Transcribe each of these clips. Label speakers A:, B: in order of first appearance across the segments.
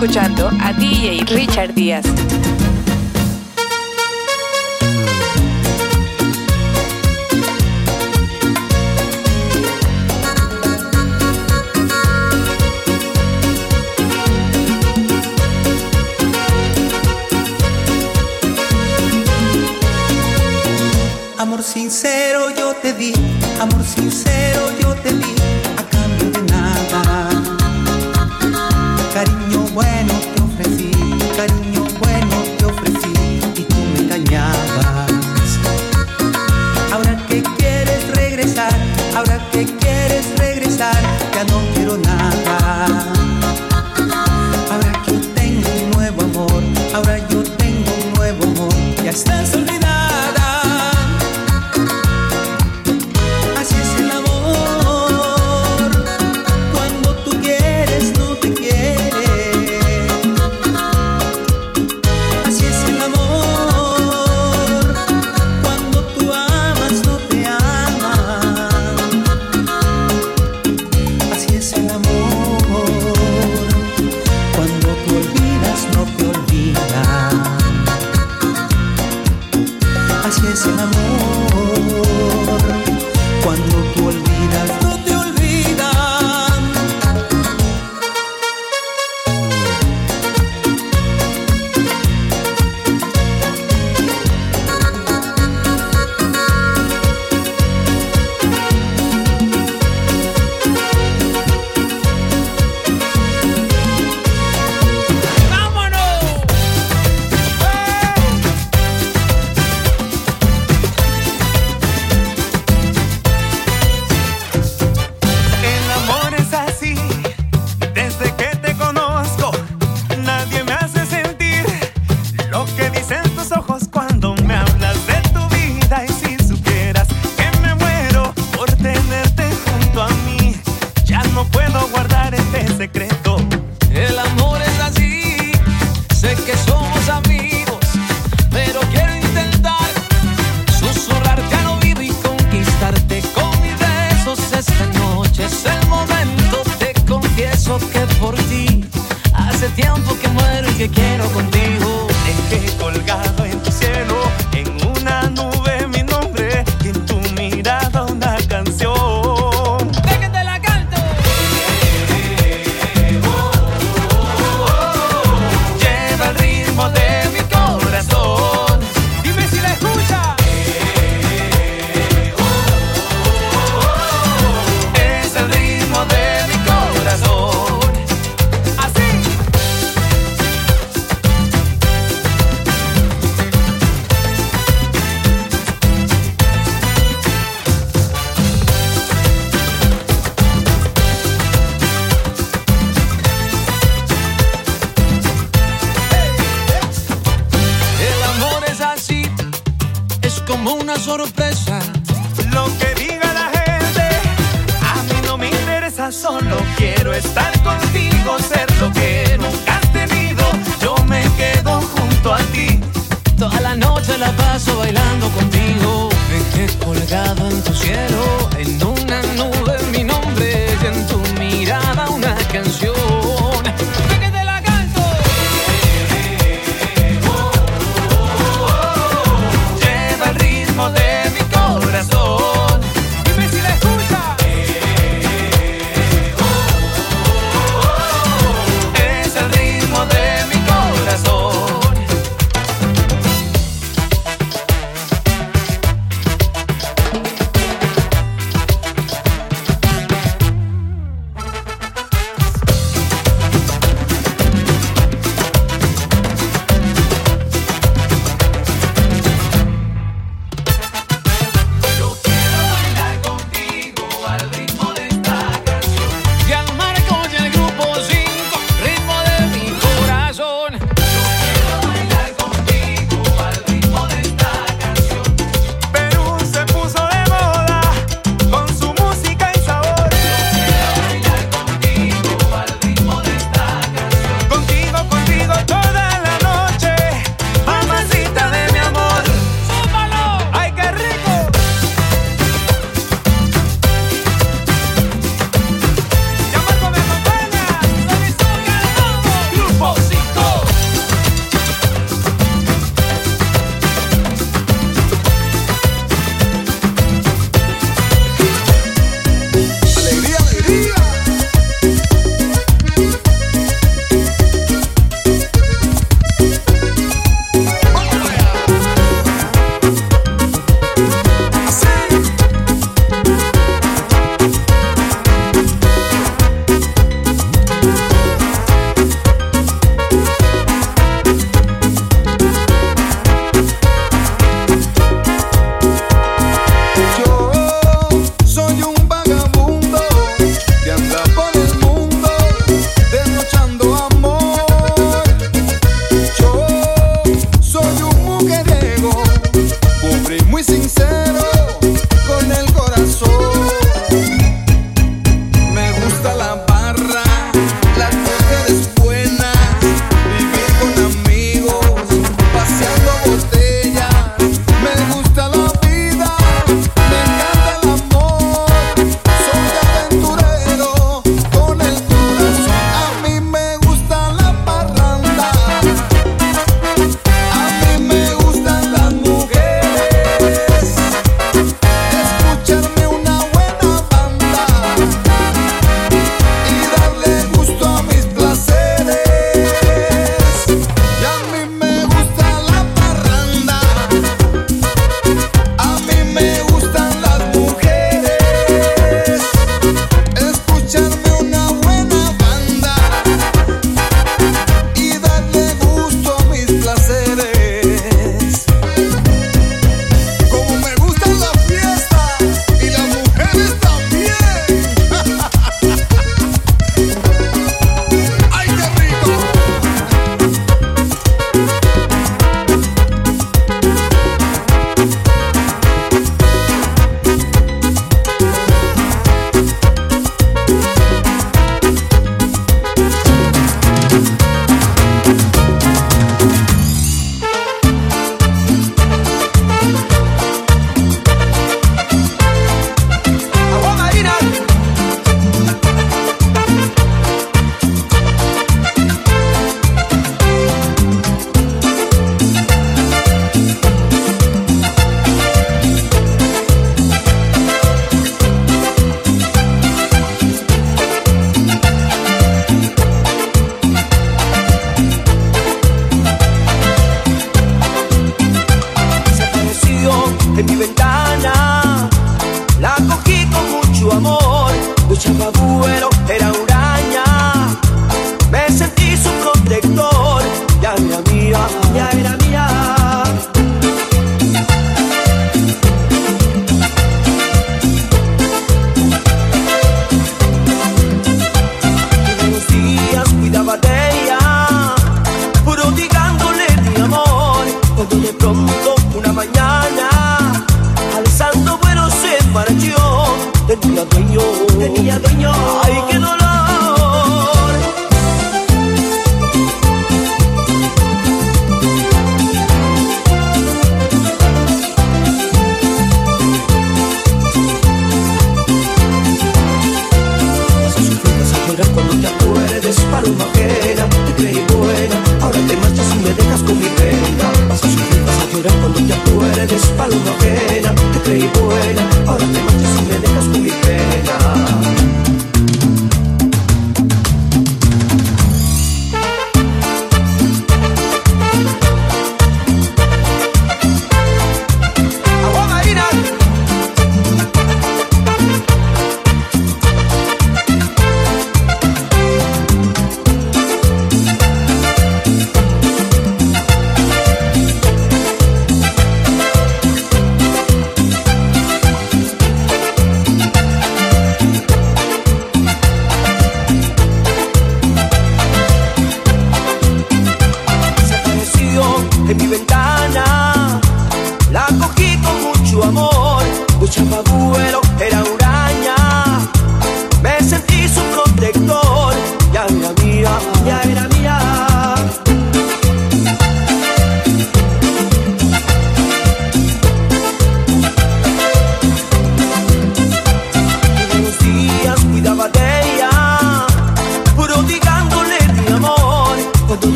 A: escuchando a DJ Richard Díaz.
B: Lo que
C: diga la gente, a mí no me
D: interesa, solo quiero estar contigo, ser lo que nunca has tenido. Yo me quedo junto a ti. Toda la noche la paso bailando contigo. Me quedé colgado en tu cielo, en una nube mi nombre y en tu mirada una canción.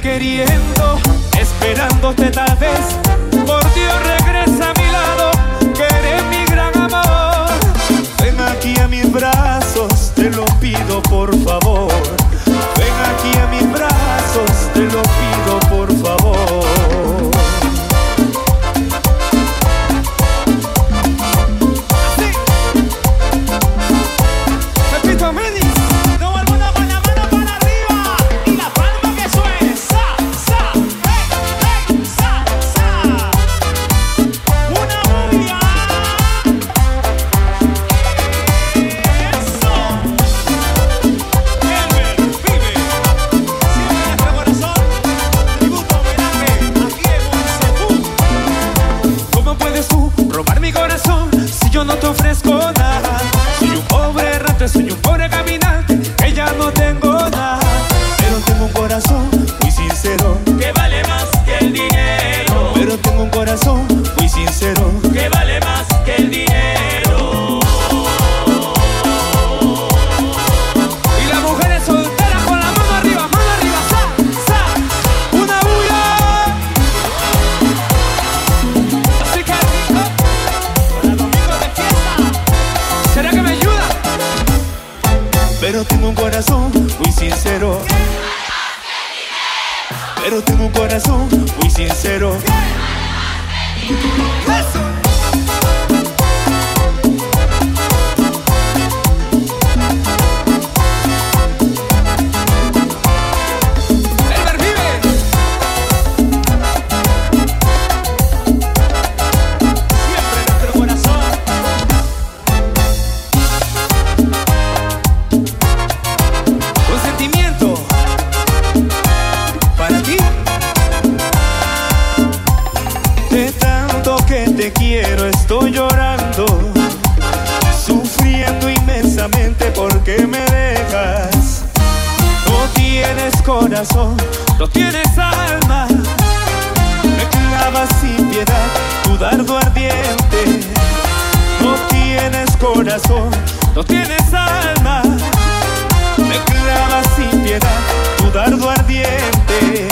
D: Te no tienes alma. Me clavas sin piedad tu dardo ardiente. No tienes corazón, no tienes alma. Me clavas sin piedad tu dardo ardiente.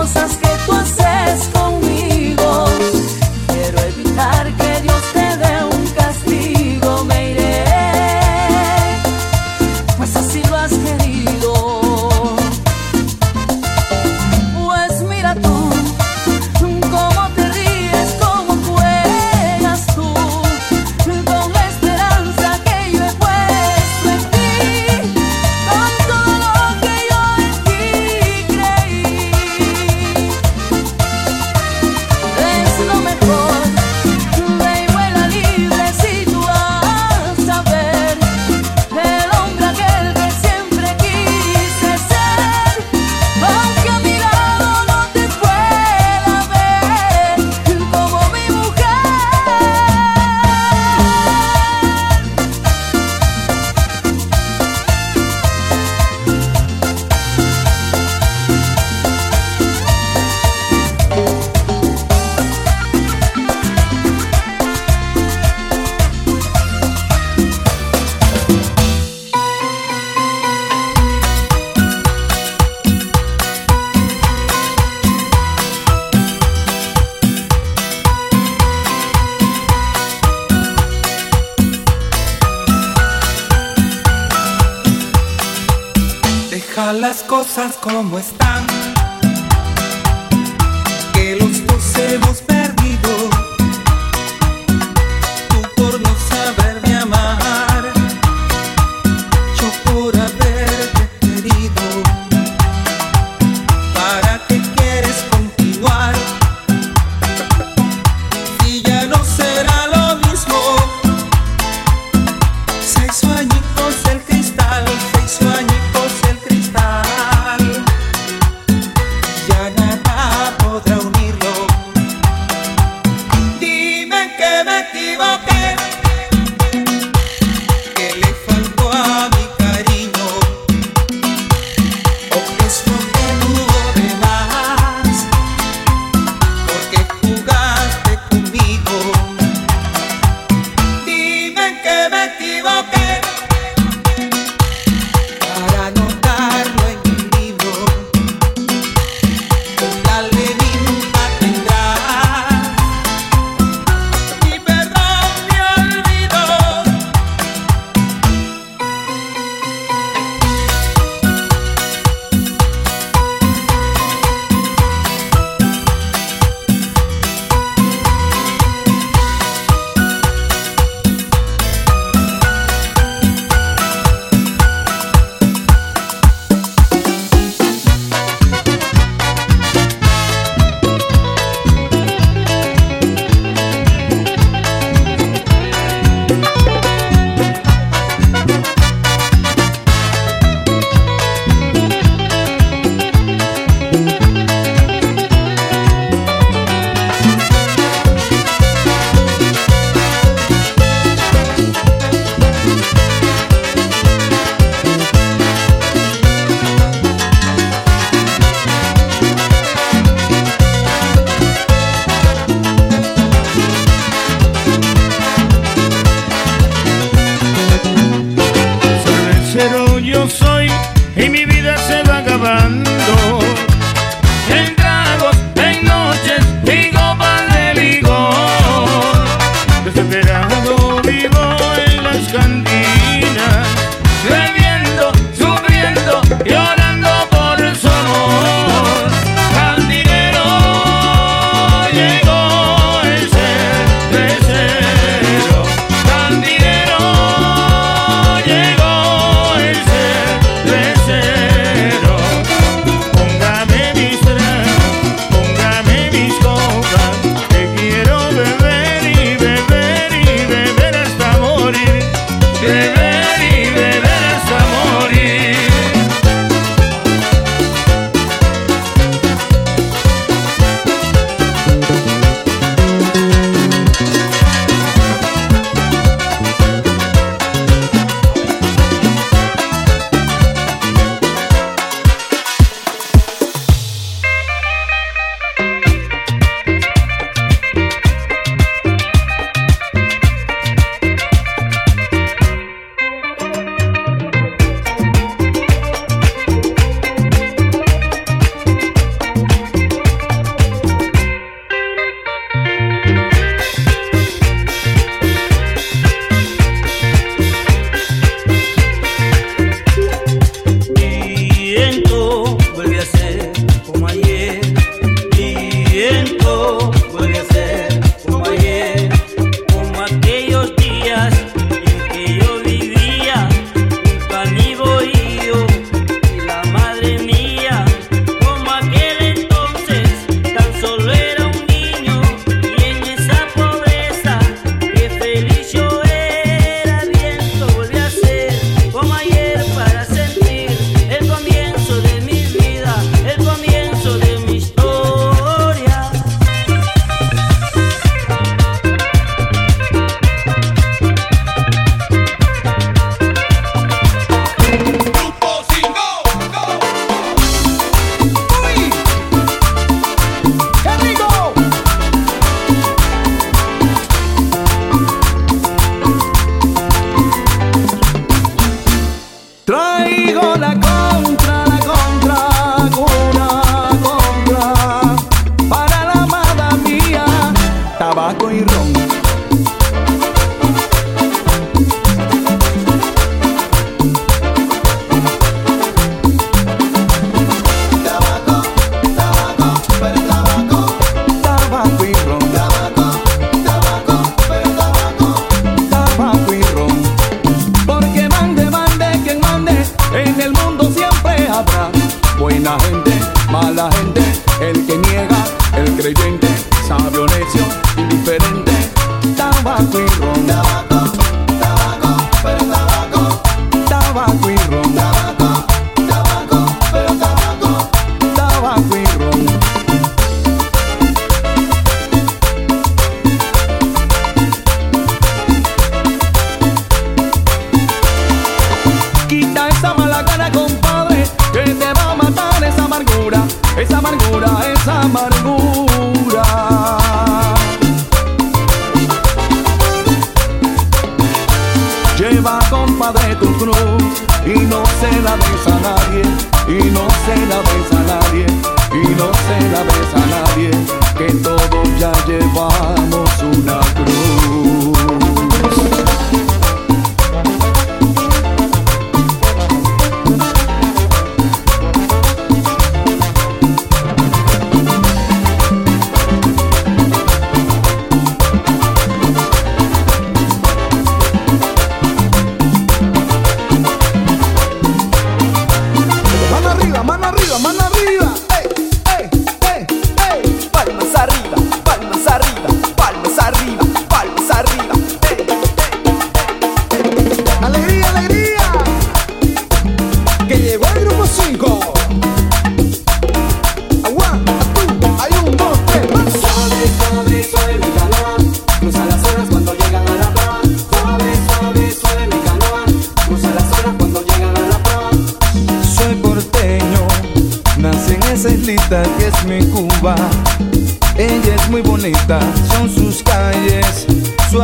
E: Cosas que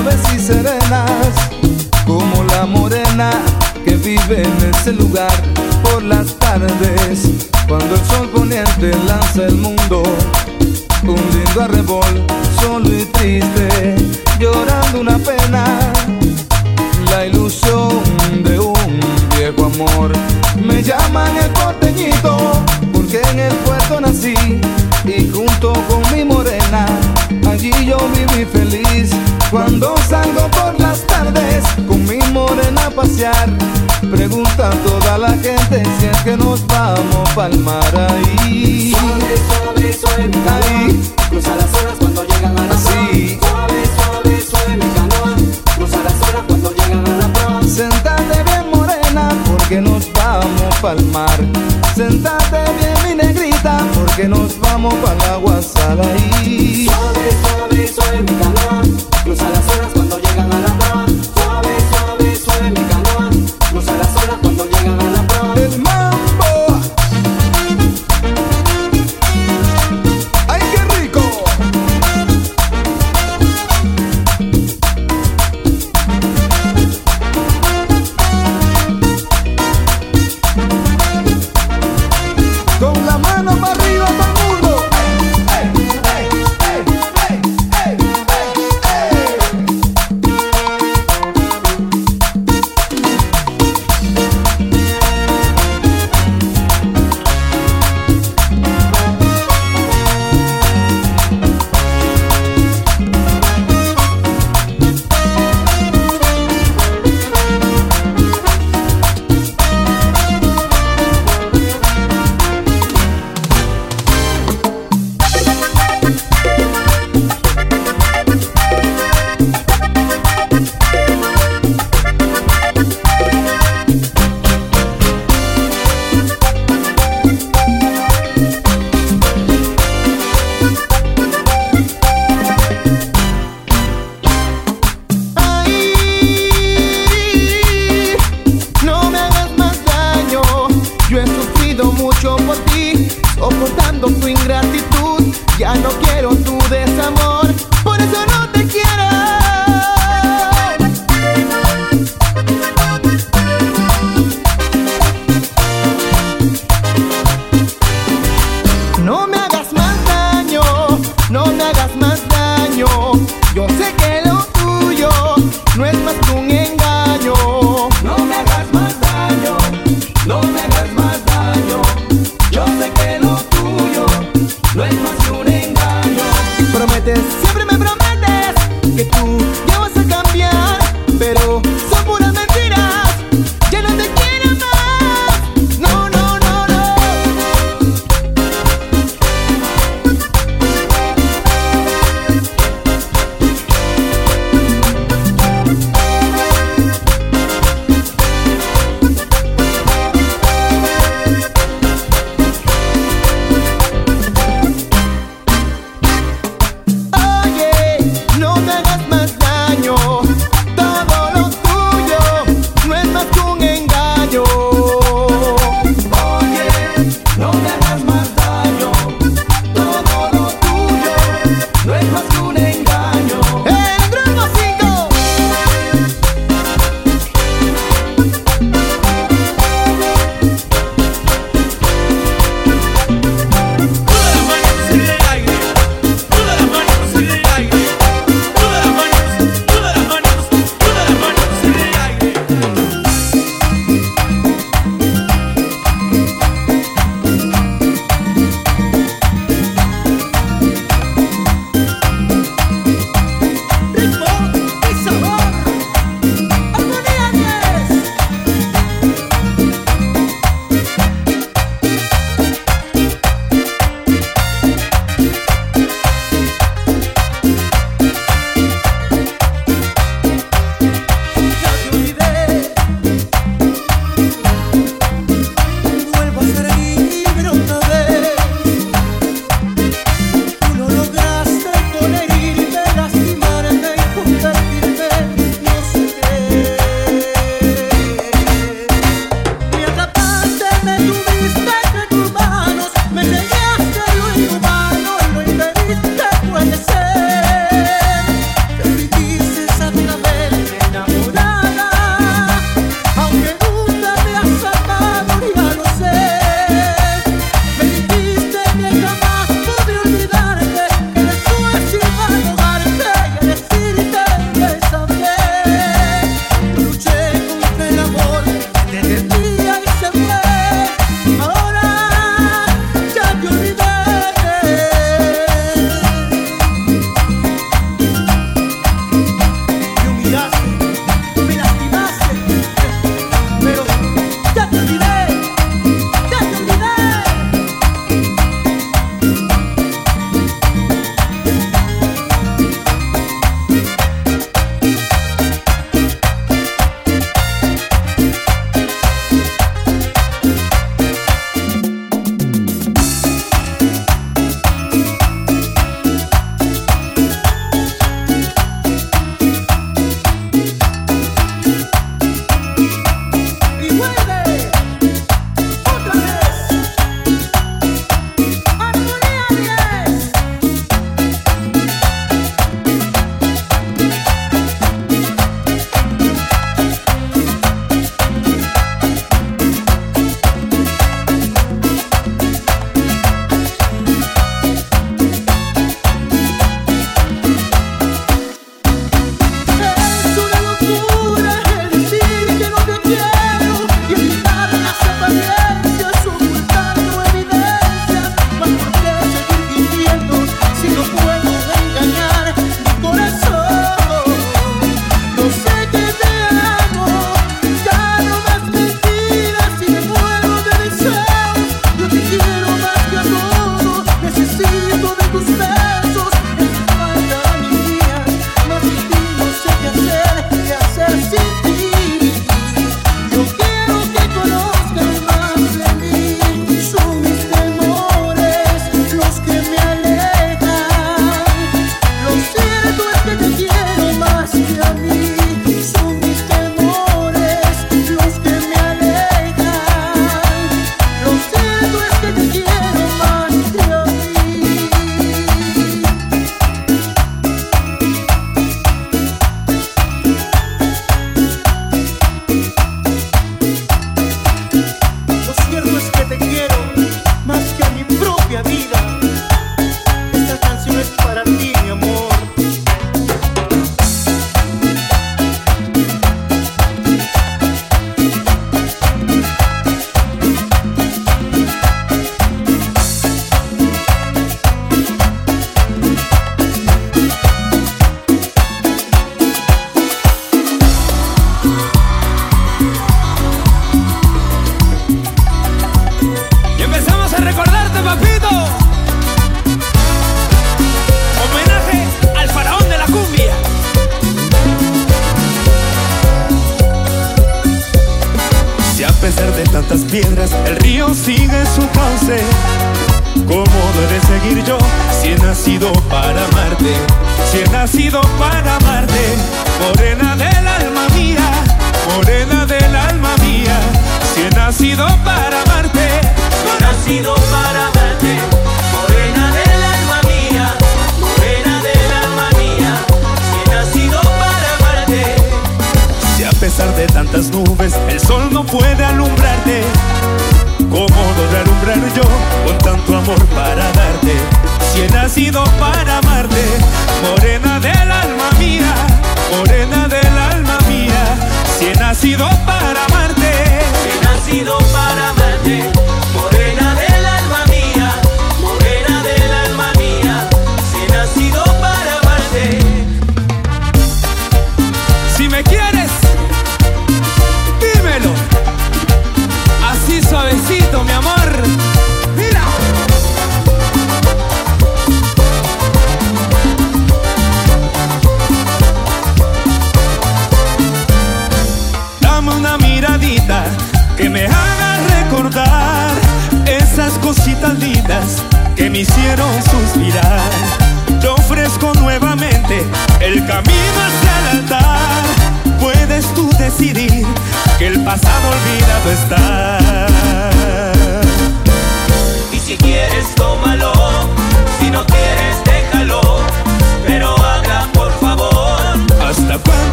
F: suaves y serenas, como la morena que vive en ese lugar por las tardes, cuando el sol poniente lanza el mundo. Un lindo arrebol, solo y triste, llorando una pena la ilusión de un viejo amor. Me llaman el porteñito porque en el puerto nací y junto con mi morena allí yo viví feliz. Cuando salgo por las tardes con mi morena a pasear, pregunta a toda la gente si es que nos vamos pa'l mar ahí.
G: Suave, suave, suave
F: Ahí.
G: Cruza las horas cuando llegan a la
F: Sí.
G: Suave, suave, suave mi canoa Cruza las horas cuando llegan a la proa
F: Sentate bien morena porque nos vamos pa'l mar. Sentate bien mi negrita porque nos vamos pa'l agua ahí.
G: Suave, suave, suave mi canoa Cruza las horas cuando llegan a la proa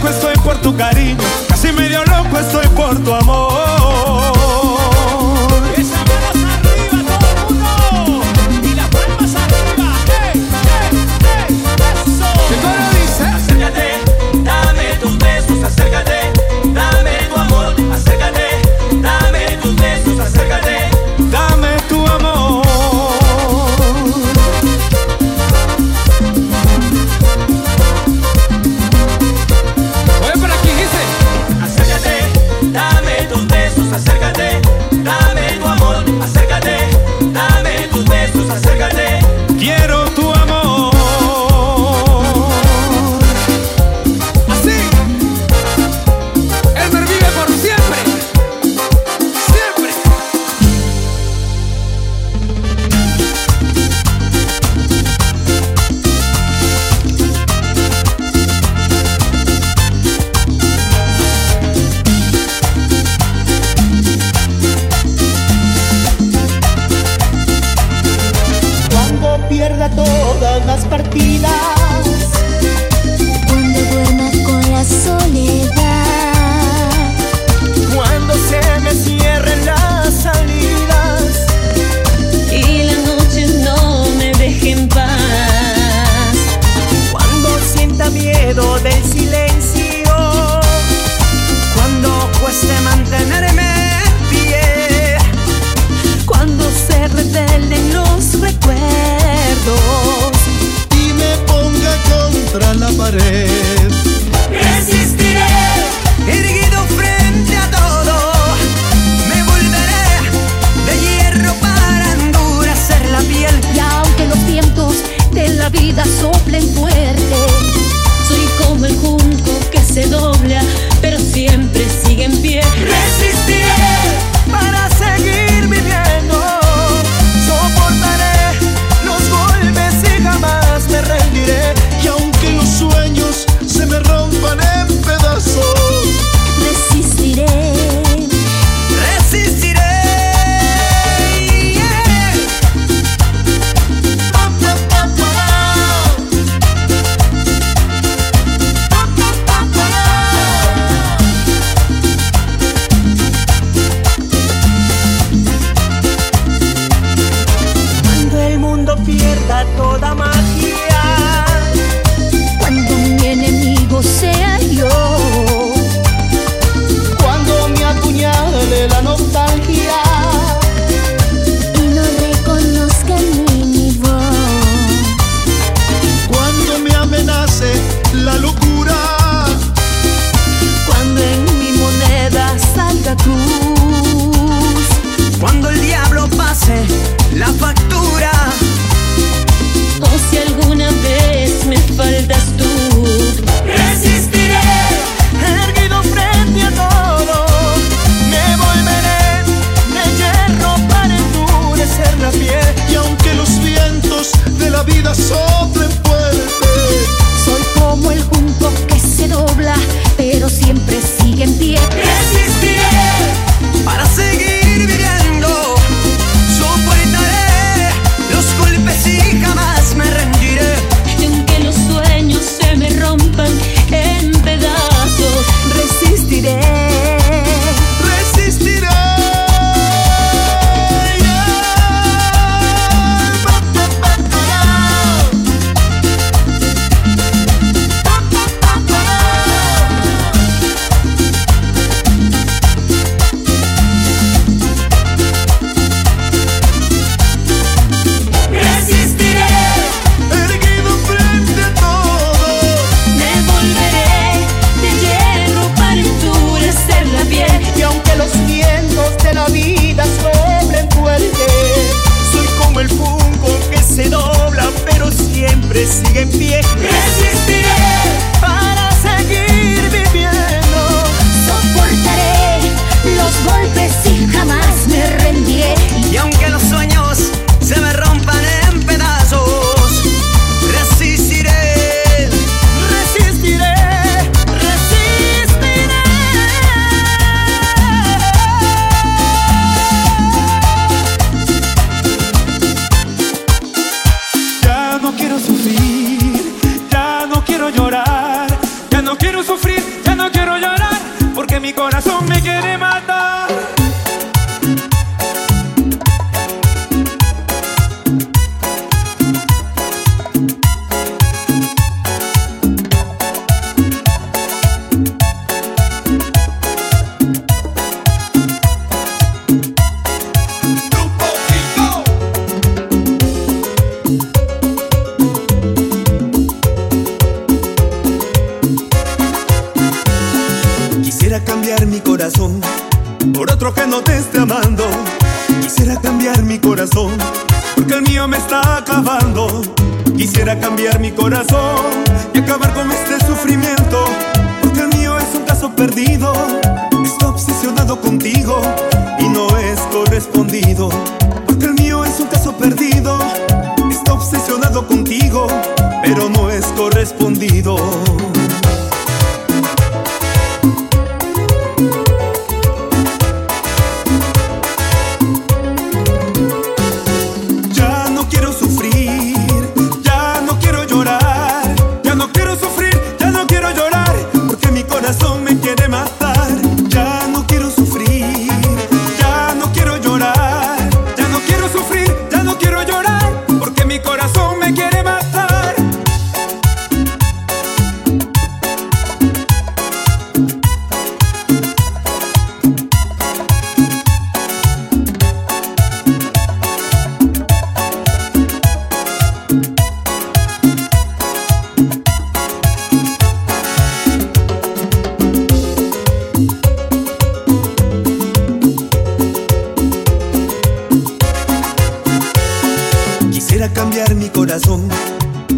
F: questo è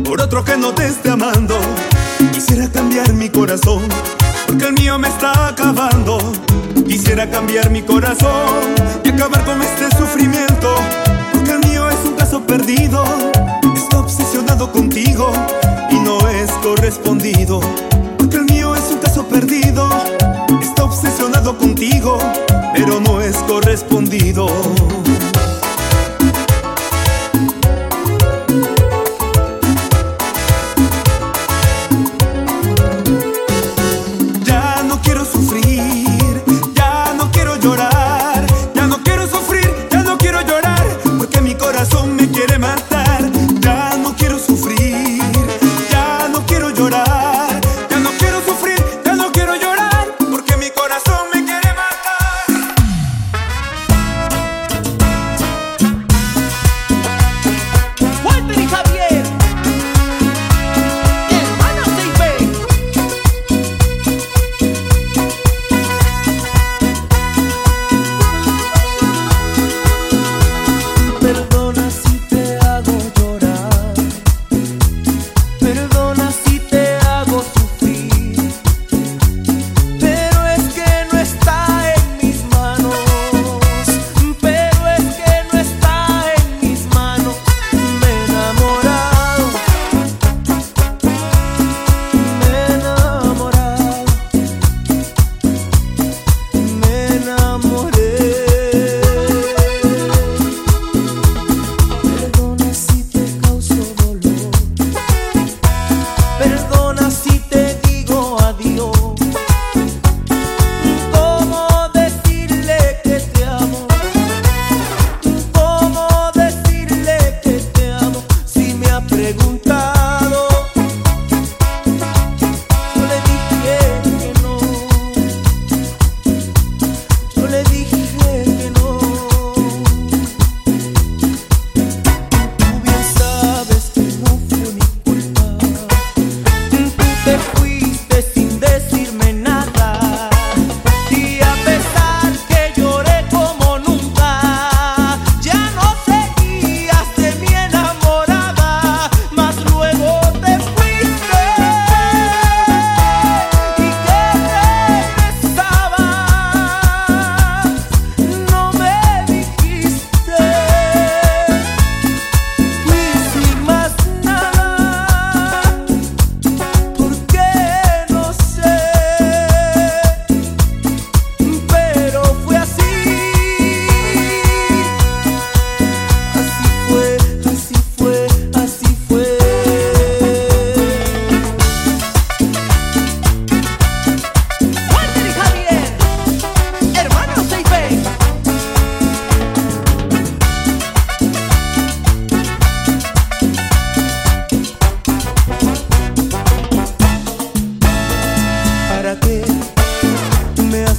F: por
D: otro que no te esté amando. Quisiera cambiar mi corazón porque el mío me está acabando. Quisiera cambiar mi corazón y acabar con este sufrimiento porque el mío es un caso perdido. Estoy obsesionado contigo y no es correspondido porque el mío es un caso perdido. Estoy obsesionado contigo, pero no es correspondido.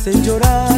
D: hacen llorar.